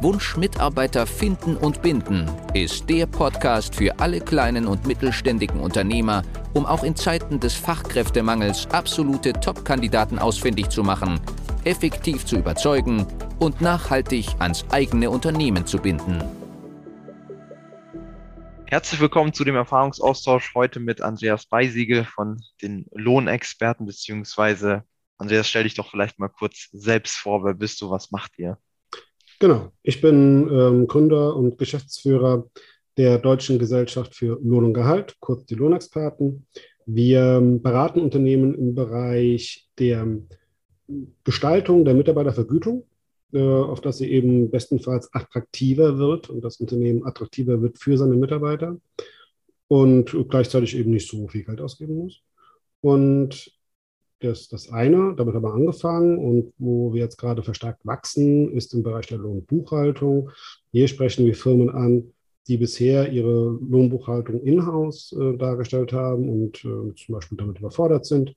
Wunsch Mitarbeiter finden und binden ist der Podcast für alle kleinen und mittelständigen Unternehmer, um auch in Zeiten des Fachkräftemangels absolute Top-Kandidaten ausfindig zu machen, effektiv zu überzeugen und nachhaltig ans eigene Unternehmen zu binden. Herzlich willkommen zu dem Erfahrungsaustausch heute mit Andreas Beisiegel von den Lohnexperten, beziehungsweise Andreas, stell dich doch vielleicht mal kurz selbst vor. Wer bist du? Was macht ihr? Genau, ich bin ähm, Gründer und Geschäftsführer der Deutschen Gesellschaft für Lohn und Gehalt, kurz die Lohnexperten. Wir ähm, beraten Unternehmen im Bereich der Gestaltung der Mitarbeitervergütung, äh, auf dass sie eben bestenfalls attraktiver wird und das Unternehmen attraktiver wird für seine Mitarbeiter und gleichzeitig eben nicht so viel Geld ausgeben muss. Und das das eine, damit haben wir angefangen und wo wir jetzt gerade verstärkt wachsen, ist im Bereich der Lohnbuchhaltung. Hier sprechen wir Firmen an, die bisher ihre Lohnbuchhaltung in-house äh, dargestellt haben und äh, zum Beispiel damit überfordert sind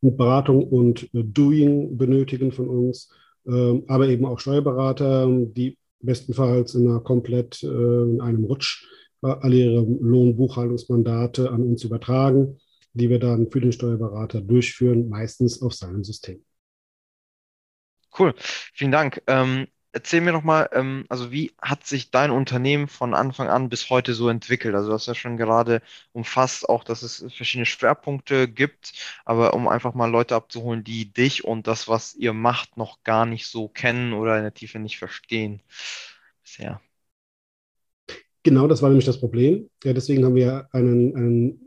und Beratung und äh, Doing benötigen von uns, ähm, aber eben auch Steuerberater, die bestenfalls in einer komplett äh, in einem Rutsch äh, alle ihre Lohnbuchhaltungsmandate an uns übertragen die wir dann für den Steuerberater durchführen, meistens auf seinem System. Cool, vielen Dank. Ähm, erzähl mir noch mal, ähm, also wie hat sich dein Unternehmen von Anfang an bis heute so entwickelt? Also du hast ja schon gerade umfasst auch, dass es verschiedene Schwerpunkte gibt, aber um einfach mal Leute abzuholen, die dich und das, was ihr macht, noch gar nicht so kennen oder in der Tiefe nicht verstehen. Bisher. Genau, das war nämlich das Problem. Ja, deswegen haben wir einen, einen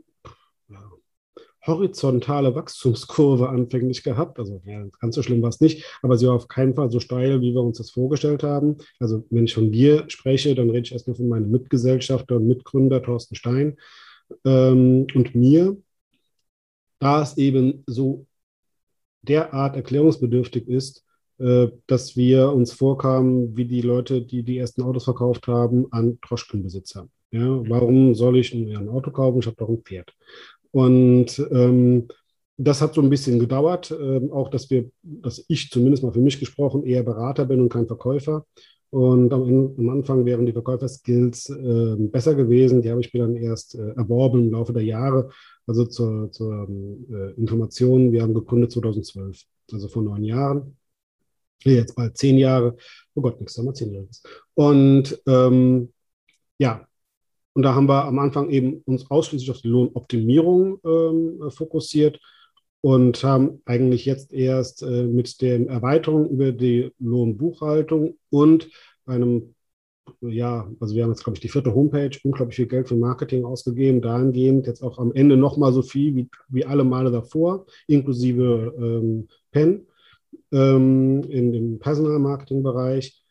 horizontale Wachstumskurve anfänglich gehabt. Also ja, ganz so schlimm war es nicht, aber sie war auf keinen Fall so steil, wie wir uns das vorgestellt haben. Also wenn ich von wir spreche, dann rede ich erstmal von meinem Mitgesellschafter und Mitgründer Thorsten Stein ähm, und mir. Da es eben so derart erklärungsbedürftig ist, äh, dass wir uns vorkamen wie die Leute, die die ersten Autos verkauft haben, an Droschkenbesitzer. Ja, warum soll ich ein Auto kaufen? Ich habe doch ein Pferd. Und ähm, das hat so ein bisschen gedauert, äh, auch dass wir, dass ich zumindest mal für mich gesprochen eher Berater bin und kein Verkäufer. Und am, am Anfang wären die Verkäuferskills äh, besser gewesen. Die habe ich mir dann erst äh, erworben im Laufe der Jahre. Also zur, zur äh, Information, wir haben gegründet 2012, also vor neun Jahren. Jetzt bald zehn Jahre. Oh Gott, haben wir zehn Jahre. Und ähm, ja, und da haben wir am Anfang eben uns ausschließlich auf die Lohnoptimierung ähm, fokussiert und haben eigentlich jetzt erst äh, mit der Erweiterung über die Lohnbuchhaltung und einem, ja, also wir haben jetzt, glaube ich, die vierte Homepage, unglaublich viel Geld für Marketing ausgegeben, dahingehend jetzt auch am Ende nochmal so viel wie, wie alle Male davor, inklusive ähm, PEN ähm, in dem Personalmarketing-Bereich.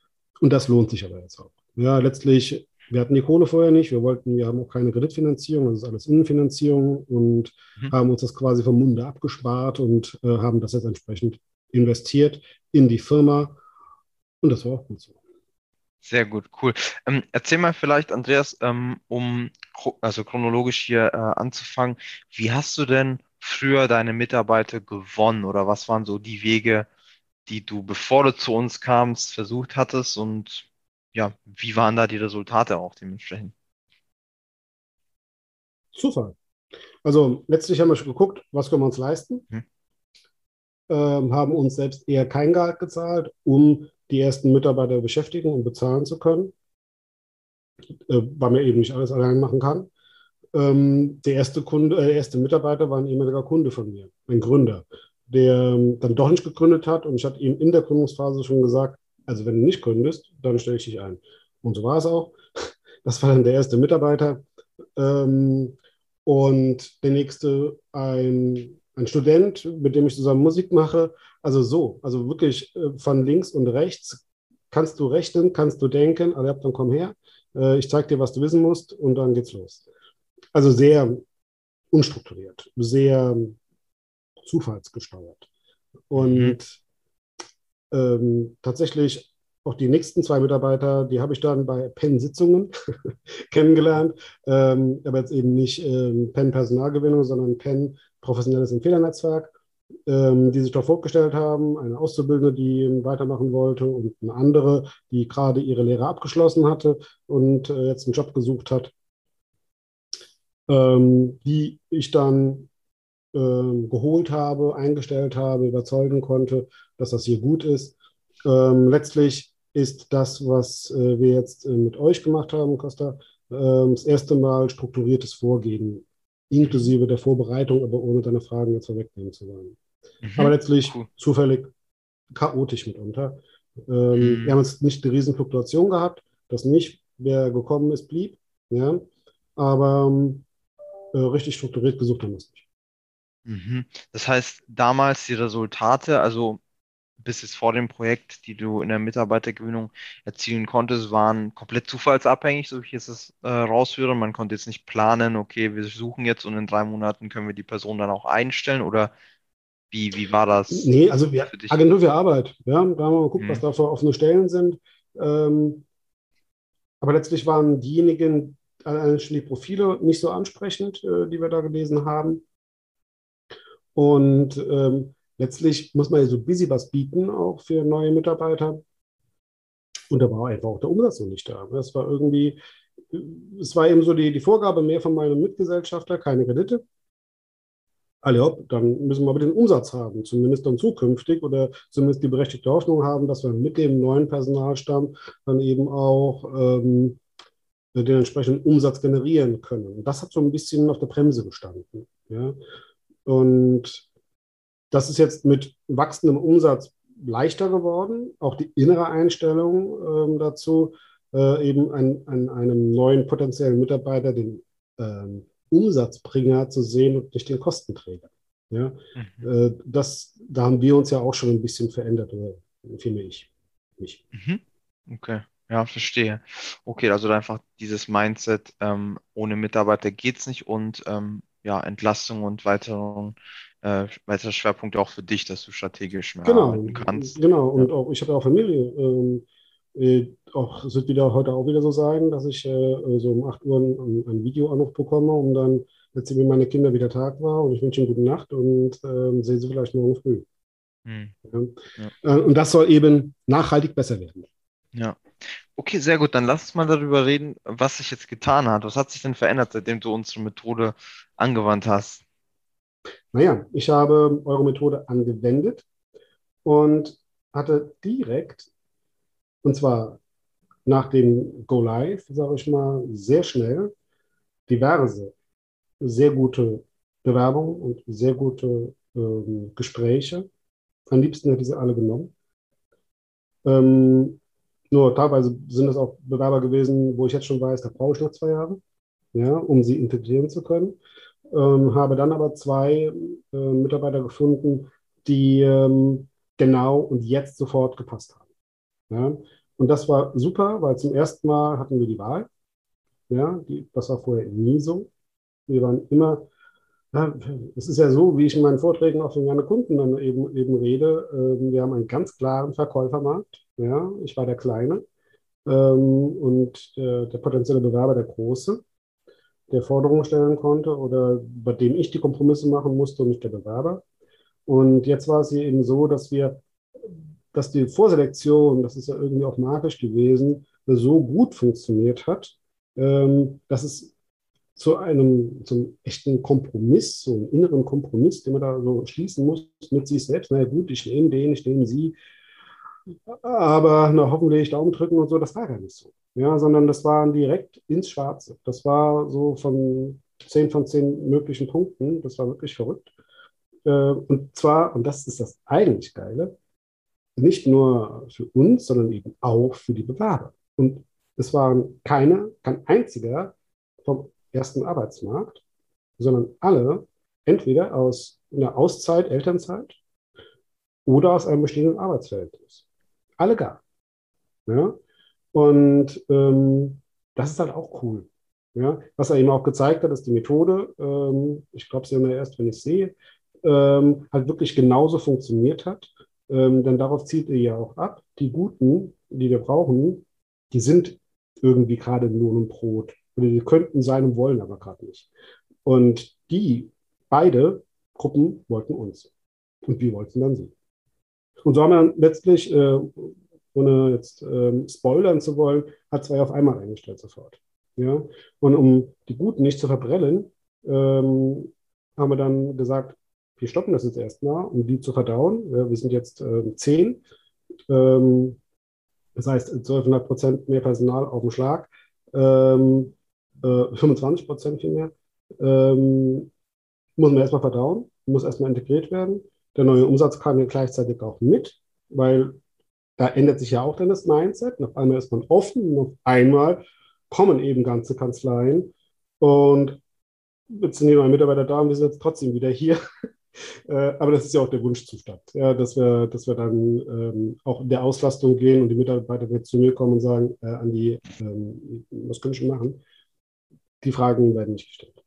Und das lohnt sich aber jetzt auch. Ja, letztlich wir hatten die Kohle vorher nicht, wir wollten, wir haben auch keine Kreditfinanzierung, das ist alles Innenfinanzierung und mhm. haben uns das quasi vom Munde abgespart und äh, haben das jetzt entsprechend investiert in die Firma und das war auch gut so. Sehr gut, cool. Ähm, erzähl mal vielleicht, Andreas, ähm, um also chronologisch hier äh, anzufangen, wie hast du denn früher deine Mitarbeiter gewonnen oder was waren so die Wege, die du, bevor du zu uns kamst, versucht hattest und ja, wie waren da die Resultate auch dementsprechend? Zufall. Also letztlich haben wir schon geguckt, was können wir uns leisten. Hm. Ähm, haben uns selbst eher kein Gehalt gezahlt, um die ersten Mitarbeiter beschäftigen und bezahlen zu können, äh, weil man eben nicht alles allein machen kann. Ähm, der erste Kunde, äh, erste Mitarbeiter war ein ehemaliger Kunde von mir, ein Gründer, der ähm, dann doch nicht gegründet hat und ich hatte ihm in der Gründungsphase schon gesagt, also wenn du nicht gründest, dann stelle ich dich ein. Und so war es auch. Das war dann der erste Mitarbeiter. Ähm, und der nächste ein, ein Student, mit dem ich zusammen Musik mache. Also so, also wirklich äh, von links und rechts kannst du rechnen, kannst du denken, also dann komm her, äh, ich zeige dir, was du wissen musst und dann geht's los. Also sehr unstrukturiert, sehr zufallsgesteuert. Und mhm. Ähm, tatsächlich auch die nächsten zwei Mitarbeiter, die habe ich dann bei Penn-Sitzungen kennengelernt, ähm, aber jetzt eben nicht ähm, Penn Personalgewinnung, sondern Penn professionelles Empfehlernetzwerk, ähm, die sich dort vorgestellt haben, eine Auszubildende, die weitermachen wollte und eine andere, die gerade ihre Lehre abgeschlossen hatte und äh, jetzt einen Job gesucht hat, ähm, die ich dann geholt habe, eingestellt habe, überzeugen konnte, dass das hier gut ist. Ähm, letztlich ist das, was äh, wir jetzt äh, mit euch gemacht haben, Costa, äh, das erste Mal strukturiertes Vorgehen, inklusive der Vorbereitung, aber ohne deine Fragen jetzt vorwegnehmen zu wollen. Mhm, aber letztlich cool. zufällig chaotisch mitunter. Ähm, mhm. Wir haben jetzt nicht eine riesen Fluktuation gehabt, das nicht. Wer gekommen ist, blieb. Ja? Aber ähm, äh, richtig strukturiert gesucht haben wir es nicht. Mhm. Das heißt, damals die Resultate, also bis jetzt vor dem Projekt, die du in der Mitarbeitergewinnung erzielen konntest, waren komplett zufallsabhängig, so wie ich es äh, rausführe. Man konnte jetzt nicht planen, okay, wir suchen jetzt und in drei Monaten können wir die Person dann auch einstellen oder wie, wie war das? Nee, also wir, Agentur für Arbeit, ja, da haben wir mal geguckt, hm. was da für offene Stellen sind. Ähm, aber letztlich waren diejenigen, allein die Profile nicht so ansprechend, äh, die wir da gelesen haben. Und ähm, letztlich muss man ja so busy was bieten, auch für neue Mitarbeiter. Und da war einfach auch der Umsatz noch nicht da. Das war irgendwie, es war eben so die, die Vorgabe mehr von meinem Mitgesellschafter, keine Kredite. Alle hopp, dann müssen wir aber den Umsatz haben, zumindest dann zukünftig oder zumindest die berechtigte Hoffnung haben, dass wir mit dem neuen Personalstamm dann eben auch ähm, den entsprechenden Umsatz generieren können. Und das hat so ein bisschen auf der Bremse gestanden. Ja? Und das ist jetzt mit wachsendem Umsatz leichter geworden. Auch die innere Einstellung ähm, dazu, äh, eben an, an, einem neuen potenziellen Mitarbeiter den ähm, Umsatzbringer zu sehen und nicht den Kostenträger. Ja? Mhm. Äh, das, da haben wir uns ja auch schon ein bisschen verändert, finde ich. Mich. Mhm. Okay. Ja, verstehe. Okay, also einfach dieses Mindset, ähm, ohne Mitarbeiter geht es nicht und ähm, ja, Entlastung und weitere, äh, weitere Schwerpunkte auch für dich, dass du strategisch mehr genau, arbeiten kannst. Genau, und ja. auch ich habe ja auch Familie. Ähm, äh, auch es wird wieder heute auch wieder so sein, dass ich äh, so um 8 Uhr ein, ein Videoanruf bekomme und dann erzähle mir meine Kinder, wie der Tag war und ich wünsche ihnen gute Nacht und ähm, sehe sie vielleicht morgen früh. Hm. Ja. Ja. Äh, und das soll eben nachhaltig besser werden. Ja. Okay, sehr gut. Dann lass uns mal darüber reden, was sich jetzt getan hat. Was hat sich denn verändert, seitdem du unsere Methode angewandt hast? Naja, ich habe eure Methode angewendet und hatte direkt, und zwar nach dem Go Live, sage ich mal, sehr schnell diverse, sehr gute Bewerbungen und sehr gute ähm, Gespräche. Am liebsten hätte ich sie alle genommen. Ähm, nur teilweise sind es auch Bewerber gewesen, wo ich jetzt schon weiß, da brauche ich noch zwei Jahre, ja, um sie integrieren zu können. Ähm, habe dann aber zwei äh, Mitarbeiter gefunden, die ähm, genau und jetzt sofort gepasst haben. Ja. Und das war super, weil zum ersten Mal hatten wir die Wahl. Ja, die, das war vorher nie so. Wir waren immer, ja, es ist ja so, wie ich in meinen Vorträgen auch von meine Kunden dann eben, eben rede, äh, wir haben einen ganz klaren Verkäufermarkt. Ja, ich war der Kleine ähm, und der, der potenzielle Bewerber der Große, der Forderungen stellen konnte oder bei dem ich die Kompromisse machen musste und nicht der Bewerber. Und jetzt war es hier eben so, dass wir, dass die Vorselektion, das ist ja irgendwie auch magisch gewesen, so gut funktioniert hat, ähm, dass es zu einem zum echten Kompromiss, so einem inneren Kompromiss, den man da so schließen muss mit sich selbst. Na ja, gut, ich nehme den, ich nehme sie, aber na, hoffentlich Daumen drücken und so, das war gar nicht so. Ja, sondern das war direkt ins Schwarze. Das war so von 10 von 10 möglichen Punkten. Das war wirklich verrückt. Äh, und zwar, und das ist das eigentlich Geile, nicht nur für uns, sondern eben auch für die Bewerber. Und es waren keine, kein einziger vom ersten Arbeitsmarkt, sondern alle entweder aus einer Auszeit, Elternzeit oder aus einem bestehenden Arbeitsverhältnis. Alle gar. Ja? Und ähm, das ist halt auch cool. Ja? Was er eben auch gezeigt hat, ist die Methode, ähm, ich glaube ja immer erst, wenn ich sehe, ähm, halt wirklich genauso funktioniert hat. Ähm, denn darauf zielt er ja auch ab. Die Guten, die wir brauchen, die sind irgendwie gerade im Lohn und Brot. Oder die könnten sein und wollen aber gerade nicht. Und die beide Gruppen wollten uns. Und wir wollten dann sie. Und so haben wir dann letztlich, äh, ohne jetzt äh, spoilern zu wollen, hat zwei auf einmal eingestellt sofort. Ja? Und um die Guten nicht zu verbrellen, ähm, haben wir dann gesagt, wir stoppen das jetzt erstmal, um die zu verdauen. Ja, wir sind jetzt äh, zehn. Ähm, das heißt, 1200 Prozent mehr Personal auf dem Schlag. Ähm, äh, 25 Prozent vielmehr. Ähm, muss man erstmal verdauen, muss erstmal integriert werden. Der neue Umsatz kam ja gleichzeitig auch mit, weil da ändert sich ja auch dann das Mindset. Auf einmal ist man offen und auf einmal kommen eben ganze Kanzleien und jetzt sind die neuen Mitarbeiter da und wir sind jetzt trotzdem wieder hier. äh, aber das ist ja auch der Wunschzustand, ja, dass, wir, dass wir dann ähm, auch in der Auslastung gehen und die Mitarbeiter jetzt zu mir kommen und sagen, äh, Andi, ähm, was können ich machen? Die Fragen werden nicht gestellt.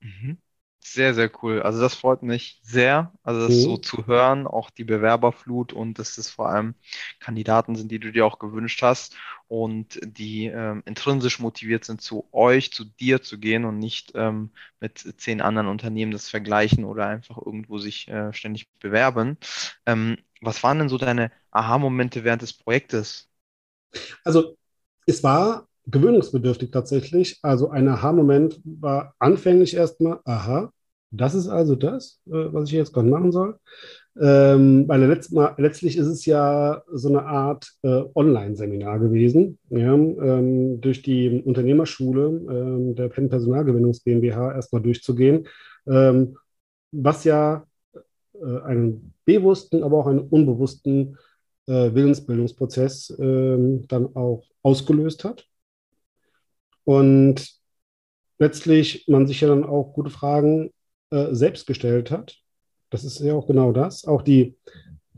Mhm. Sehr, sehr cool. Also das freut mich sehr, also das so Mhm. zu hören, auch die Bewerberflut und dass das vor allem Kandidaten sind, die du dir auch gewünscht hast und die ähm, intrinsisch motiviert sind, zu euch, zu dir zu gehen und nicht ähm, mit zehn anderen Unternehmen das vergleichen oder einfach irgendwo sich äh, ständig bewerben. Ähm, was waren denn so deine Aha-Momente während des Projektes? Also es war gewöhnungsbedürftig tatsächlich. Also ein Aha-Moment war anfänglich erstmal, aha, das ist also das, äh, was ich jetzt gerade machen soll. Ähm, weil letzt mal, letztlich ist es ja so eine Art äh, Online-Seminar gewesen, ja, ähm, durch die Unternehmerschule ähm, der Penn Personalgewinnungs GmbH erstmal durchzugehen, ähm, was ja äh, einen bewussten, aber auch einen unbewussten äh, Willensbildungsprozess ähm, dann auch ausgelöst hat. Und letztlich man sich ja dann auch gute Fragen äh, selbst gestellt hat. Das ist ja auch genau das. Auch die,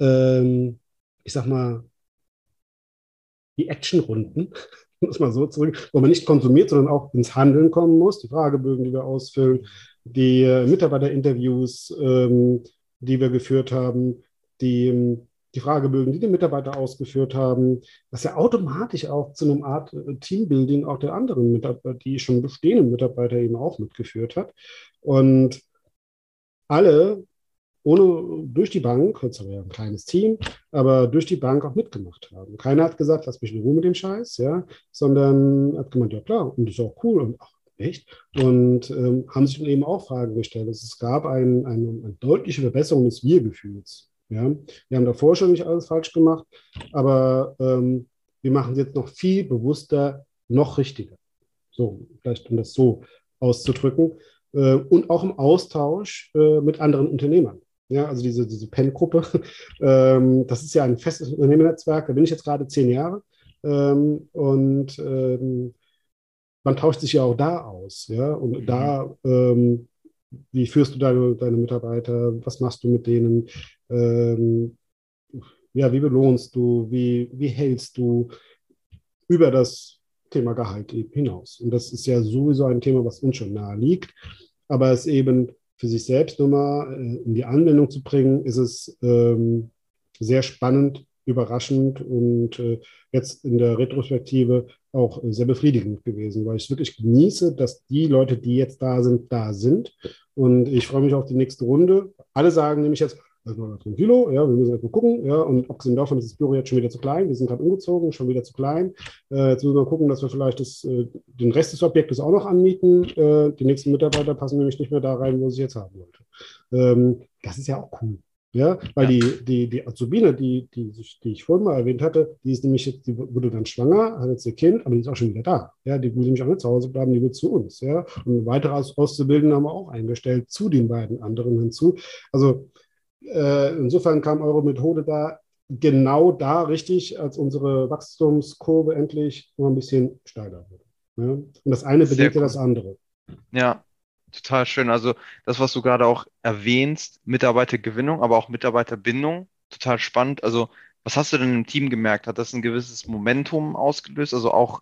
ähm, ich sag mal, die Actionrunden, muss man so zurück, wo man nicht konsumiert, sondern auch ins Handeln kommen muss. Die Fragebögen, die wir ausfüllen, die äh, Mitarbeiterinterviews, ähm, die wir geführt haben, die, ähm, die Fragebögen, die die Mitarbeiter ausgeführt haben, was ja automatisch auch zu einer Art äh, Teambuilding auch der anderen Mitarbeiter, die schon bestehenden Mitarbeiter eben auch mitgeführt hat. Und alle ohne durch die Bank, jetzt haben ein kleines Team, aber durch die Bank auch mitgemacht haben. Keiner hat gesagt, lass mich in Ruhe mit dem Scheiß, ja, sondern hat gemeint, ja klar, und das ist auch cool und ach, echt. Und ähm, haben sich eben auch Fragen gestellt. Also es gab ein, ein, eine deutliche Verbesserung des Wir-Gefühls. Ja. Wir haben davor schon nicht alles falsch gemacht, aber ähm, wir machen es jetzt noch viel bewusster, noch richtiger. So, vielleicht um das so auszudrücken. Äh, und auch im Austausch äh, mit anderen Unternehmern. Ja, also diese, diese PEN-Gruppe, ähm, das ist ja ein festes Unternehmernetzwerk, da bin ich jetzt gerade zehn Jahre ähm, und ähm, man tauscht sich ja auch da aus, ja, und Mhm. da, ähm, wie führst du deine, deine Mitarbeiter, was machst du mit denen, ähm, ja, wie belohnst du, wie, wie hältst du über das Thema Gehalt hinaus. Und das ist ja sowieso ein Thema, was uns schon nahe liegt, aber es eben für sich selbst nochmal äh, in die Anwendung zu bringen, ist es ähm, sehr spannend, überraschend. Und äh, jetzt in der Retrospektive auch äh, sehr befriedigend gewesen, weil ich wirklich genieße, dass die Leute, die jetzt da sind, da sind. Und ich freue mich auf die nächste Runde. Alle sagen nämlich jetzt, war ein Kilo, ja, wir müssen jetzt mal gucken, ja, und abgesehen davon ist das Büro jetzt schon wieder zu klein, wir sind gerade umgezogen, schon wieder zu klein. Äh, jetzt müssen wir gucken, dass wir vielleicht das, äh, den Rest des Objektes auch noch anmieten. Äh, die nächsten Mitarbeiter passen nämlich nicht mehr da rein, wo sie jetzt haben wollte. Ähm, das ist ja auch cool. Ja, weil Ja. die, die, die Azubine, die, die, die ich vorhin mal erwähnt hatte, die ist nämlich jetzt, die wurde dann schwanger, hat jetzt ihr Kind, aber die ist auch schon wieder da. Ja, die will nämlich auch nicht zu Hause bleiben, die wird zu uns. Ja, und weitere Aus Auszubildende haben wir auch eingestellt zu den beiden anderen hinzu. Also äh, insofern kam eure Methode da genau da richtig, als unsere Wachstumskurve endlich noch ein bisschen steiler wurde. Ja? Und das eine bedingt ja das andere. Ja, total schön. Also das, was du gerade auch erwähnst, Mitarbeitergewinnung, aber auch Mitarbeiterbindung, total spannend. Also Was hast du denn im Team gemerkt? Hat das ein gewisses Momentum ausgelöst? Also auch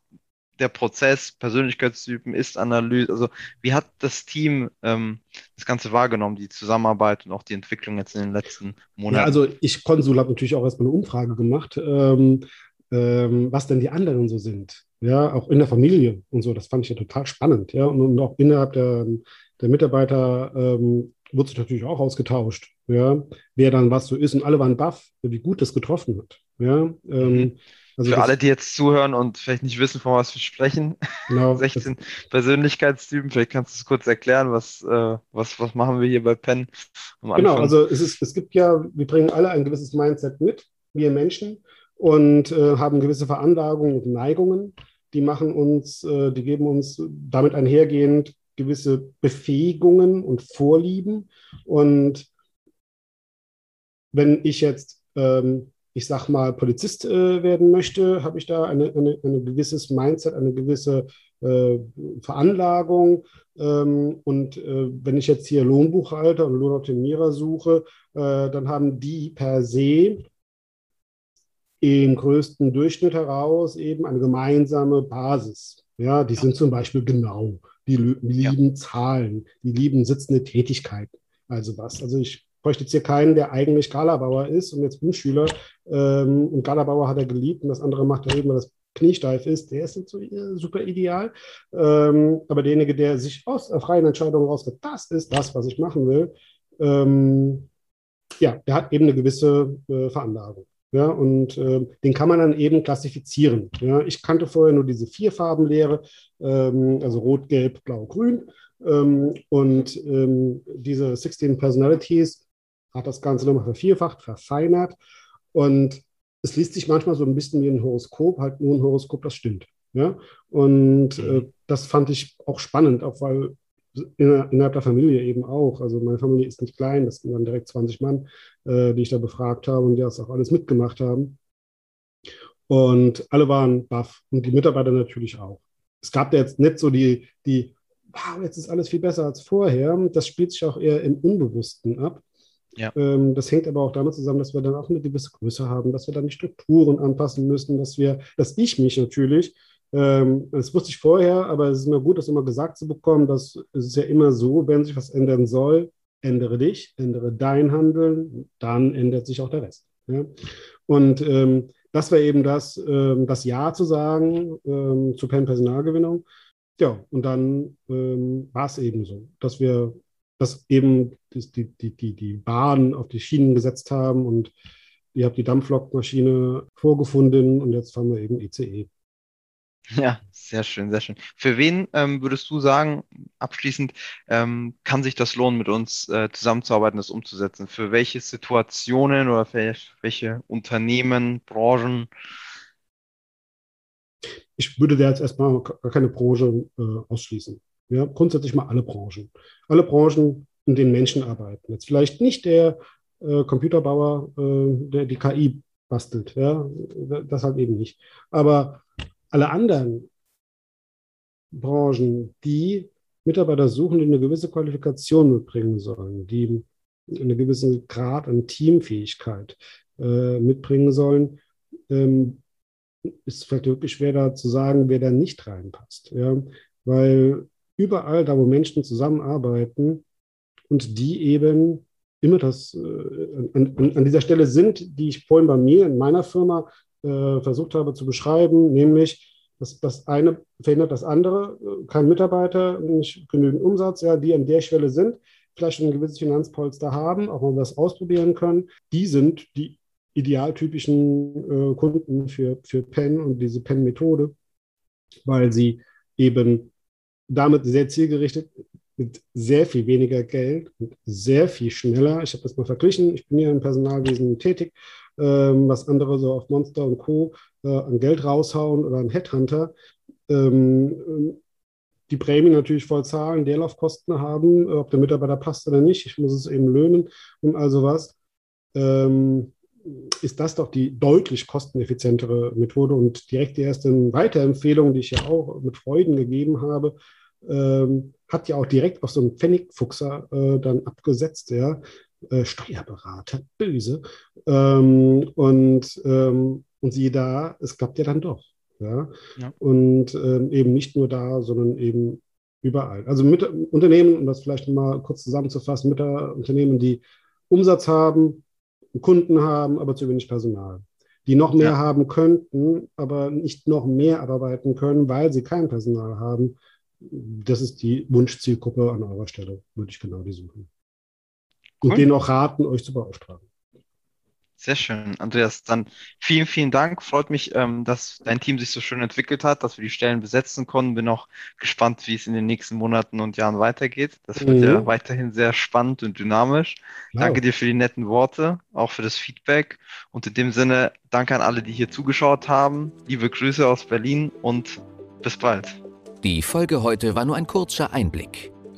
der Prozess, Persönlichkeitstypen, Ist-Analyse, also wie hat das Team ähm, das Ganze wahrgenommen, die Zusammenarbeit und auch die Entwicklung jetzt in den letzten Monaten? Ja, also ich, Konsul, habe natürlich auch erstmal eine Umfrage gemacht, ähm, ähm, was denn die anderen so sind. Ja, auch in der Familie und so, das fand ich ja total spannend. Ja, und, und auch innerhalb der, der Mitarbeiter ähm, wurde sich natürlich auch ausgetauscht, ja, wer dann was so ist. Und alle waren baff, wie gut das getroffen hat. Ja, ähm, mhm. Also Für alle, die jetzt zuhören und vielleicht nicht wissen, von was wir sprechen, genau, 16 Persönlichkeitstypen, vielleicht kannst du es kurz erklären, was, äh, was, was machen wir hier bei Penn Genau, also es, ist, es gibt ja, wir bringen alle ein gewisses Mindset mit, wir Menschen, und äh, haben gewisse Veranlagungen und Neigungen, die machen uns, äh, die geben uns damit einhergehend gewisse Befähigungen und Vorlieben. Und wenn ich jetzt ähm, ich sag mal, Polizist äh, werden möchte, habe ich da eine, eine, ein gewisses Mindset, eine gewisse äh, Veranlagung. Ähm, und äh, wenn ich jetzt hier Lohnbuchhalter und Lohnoptimierer suche, äh, dann haben die per se im größten Durchschnitt heraus eben eine gemeinsame Basis. Ja, die ja. sind zum Beispiel genau. Die, lieben ja. Zahlen, die lieben sitzende Tätigkeiten. Also was. Also ich bräuchte jetzt hier keinen, der eigentlich Galabauer ist und jetzt Umschüler ähm, und Galabauer hat er geliebt und das andere macht er eben, weil das kniesteif ist, der ist nicht so äh, super ideal. Ähm, aber derjenige, der sich aus der freien Entscheidung rausgeht, das ist das, was ich machen will, ähm, ja, der hat eben eine gewisse äh, Veranlagung. Ja, und äh, den kann man dann eben klassifizieren. Ja, ich kannte vorher nur diese vier Farbenlehre, ähm, also Rot, Gelb, Blau, Grün. Ähm, und ähm, diese 16 Personalities hat das Ganze nochmal vervierfacht, verfeinert und es liest sich manchmal so ein bisschen wie ein Horoskop, halt nur ein Horoskop, das stimmt. Ja? Und äh, mhm. das fand ich auch spannend, auch weil innerhalb der Familie eben auch. Also meine Familie ist nicht klein, das dann direkt 20 Mann, äh, die ich da befragt habe und die das auch alles mitgemacht haben. Und alle waren baff und die Mitarbeiter natürlich auch. Es gab da jetzt nicht so die, die, wow, jetzt ist alles viel besser als vorher. Das spielt sich auch eher im Unbewussten ab. Ja. Ähm, das hängt aber auch damit zusammen, dass wir dann auch eine gewisse Größe haben, dass wir dann die Strukturen anpassen müssen, dass wir, dass ich mich natürlich, ähm, das wusste ich vorher, aber es ist immer gut, das immer gesagt zu bekommen, dass es ja immer so, wenn sich was ändern soll, ändere dich, ändere dein Handeln, dann ändert sich auch der Rest. Ja? Und ähm, das wäre eben das, ähm, das Ja zu sagen ähm, zur Pen-Personalgewinnung. Ja, und dann ähm, war es eben so, dass wir dass eben die, die, die, die Bahn auf die Schienen gesetzt haben und ihr habt die Dampflokmaschine vorgefunden und jetzt fahren wir eben ICE. Ja, sehr schön, sehr schön. Für wen ähm, würdest du sagen, abschließend, ähm, kann sich das lohnen, mit uns äh, zusammenzuarbeiten, das umzusetzen? Für welche Situationen oder für welche Unternehmen, Branchen? Ich würde da jetzt erstmal keine Branche äh, ausschließen. Ja, grundsätzlich mal alle Branchen. Alle Branchen, in denen Menschen arbeiten. Jetzt vielleicht nicht der äh, Computerbauer, äh, der die KI bastelt. Ja, das halt eben nicht. Aber alle anderen Branchen, die Mitarbeiter suchen, die eine gewisse Qualifikation mitbringen sollen, die einen gewissen Grad an Teamfähigkeit äh, mitbringen sollen, ähm, ist vielleicht wirklich schwer da zu sagen, wer da nicht reinpasst. Ja? Weil überall da, wo Menschen zusammenarbeiten und die eben immer das äh, an, an, dieser Stelle sind, die ich vorhin bei mir in meiner Firma äh, versucht habe zu beschreiben, nämlich dass das eine verhindert das andere, kein Mitarbeiter, nicht genügend Umsatz, ja, die an der Schwelle sind, vielleicht ein gewisses Finanzpolster haben, auch mal was ausprobieren können, die sind die idealtypischen äh, Kunden für, für PEN und diese PEN-Methode, weil sie eben damit sehr zielgerichtet mit sehr viel weniger Geld und sehr viel schneller. Ich habe das mal verglichen. Ich bin ja im Personalwesen tätig, ähm, was andere so auf Monster und Co. Äh, an Geld raushauen oder an Headhunter. Ähm, die Prämie natürlich voll zahlen, Leerlaufkosten haben, ob der Mitarbeiter passt oder nicht. Ich muss es eben löhnen und also was. Ähm, ist das doch die deutlich kosteneffizientere Methode und direkt die erste Weiterempfehlung, die ich ja auch mit Freuden gegeben habe, ähm, hat ja auch direkt auf so einen Pfennigfuchser äh, dann abgesetzt, ja. Äh, Steuerberater, böse. Ähm, und, ähm, und siehe da, es klappt ja dann doch. Ja? ja. Und ähm, eben nicht nur da, sondern eben überall. Also mit Unternehmen, um das vielleicht mal kurz zusammenzufassen, mit Unternehmen, die Umsatz haben, Kunden haben, aber zu wenig Personal. Die noch mehr ja. haben könnten, aber nicht noch mehr arbeiten können, weil sie kein Personal haben. Das ist die Wunschzielgruppe an eurer Stelle, würde ich genau die suchen. Und cool. denen auch raten, euch zu beauftragen. Sehr schön, Andreas. Dann vielen, vielen Dank. Freut mich, ähm, dass dein Team sich so schön entwickelt hat, dass wir die Stellen besetzen konnten. Bin auch gespannt, wie es in den nächsten Monaten und Jahren weitergeht. Das wird mhm. ja weiterhin sehr spannend und dynamisch. Wow. Danke dir für die netten Worte, auch für das Feedback. Und in dem Sinne, danke an alle, die hier zugeschaut haben. Liebe Grüße aus Berlin und bis bald. Die Folge heute war nur ein kurzer Einblick.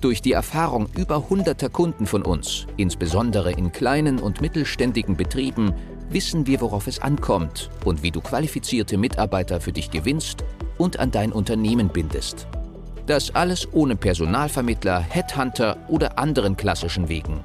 Durch die Erfahrung über hunderter Kunden von uns, insbesondere in kleinen und mittelständigen Betrieben, wissen wir, worauf es ankommt und wie du qualifizierte Mitarbeiter für dich gewinnst und an dein Unternehmen bindest. Das alles ohne Personalvermittler, Headhunter oder anderen klassischen Wegen.